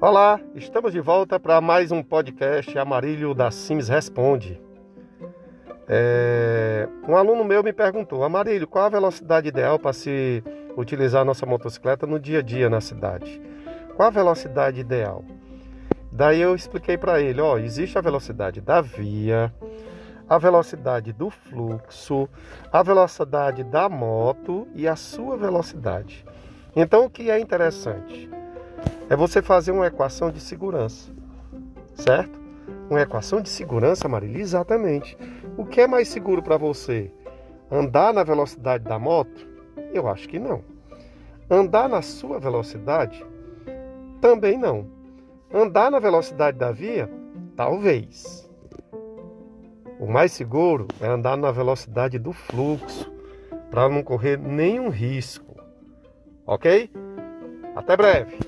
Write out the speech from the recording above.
Olá, estamos de volta para mais um podcast Amarilho da Sims Responde. É... Um aluno meu me perguntou, Amarilho, qual a velocidade ideal para se utilizar a nossa motocicleta no dia a dia na cidade? Qual a velocidade ideal? Daí eu expliquei para ele, ó, existe a velocidade da via, a velocidade do fluxo, a velocidade da moto e a sua velocidade. Então o que é interessante? É você fazer uma equação de segurança, certo? Uma equação de segurança, Marília? Exatamente. O que é mais seguro para você? Andar na velocidade da moto? Eu acho que não. Andar na sua velocidade? Também não. Andar na velocidade da via? Talvez. O mais seguro é andar na velocidade do fluxo, para não correr nenhum risco. Ok? Até breve!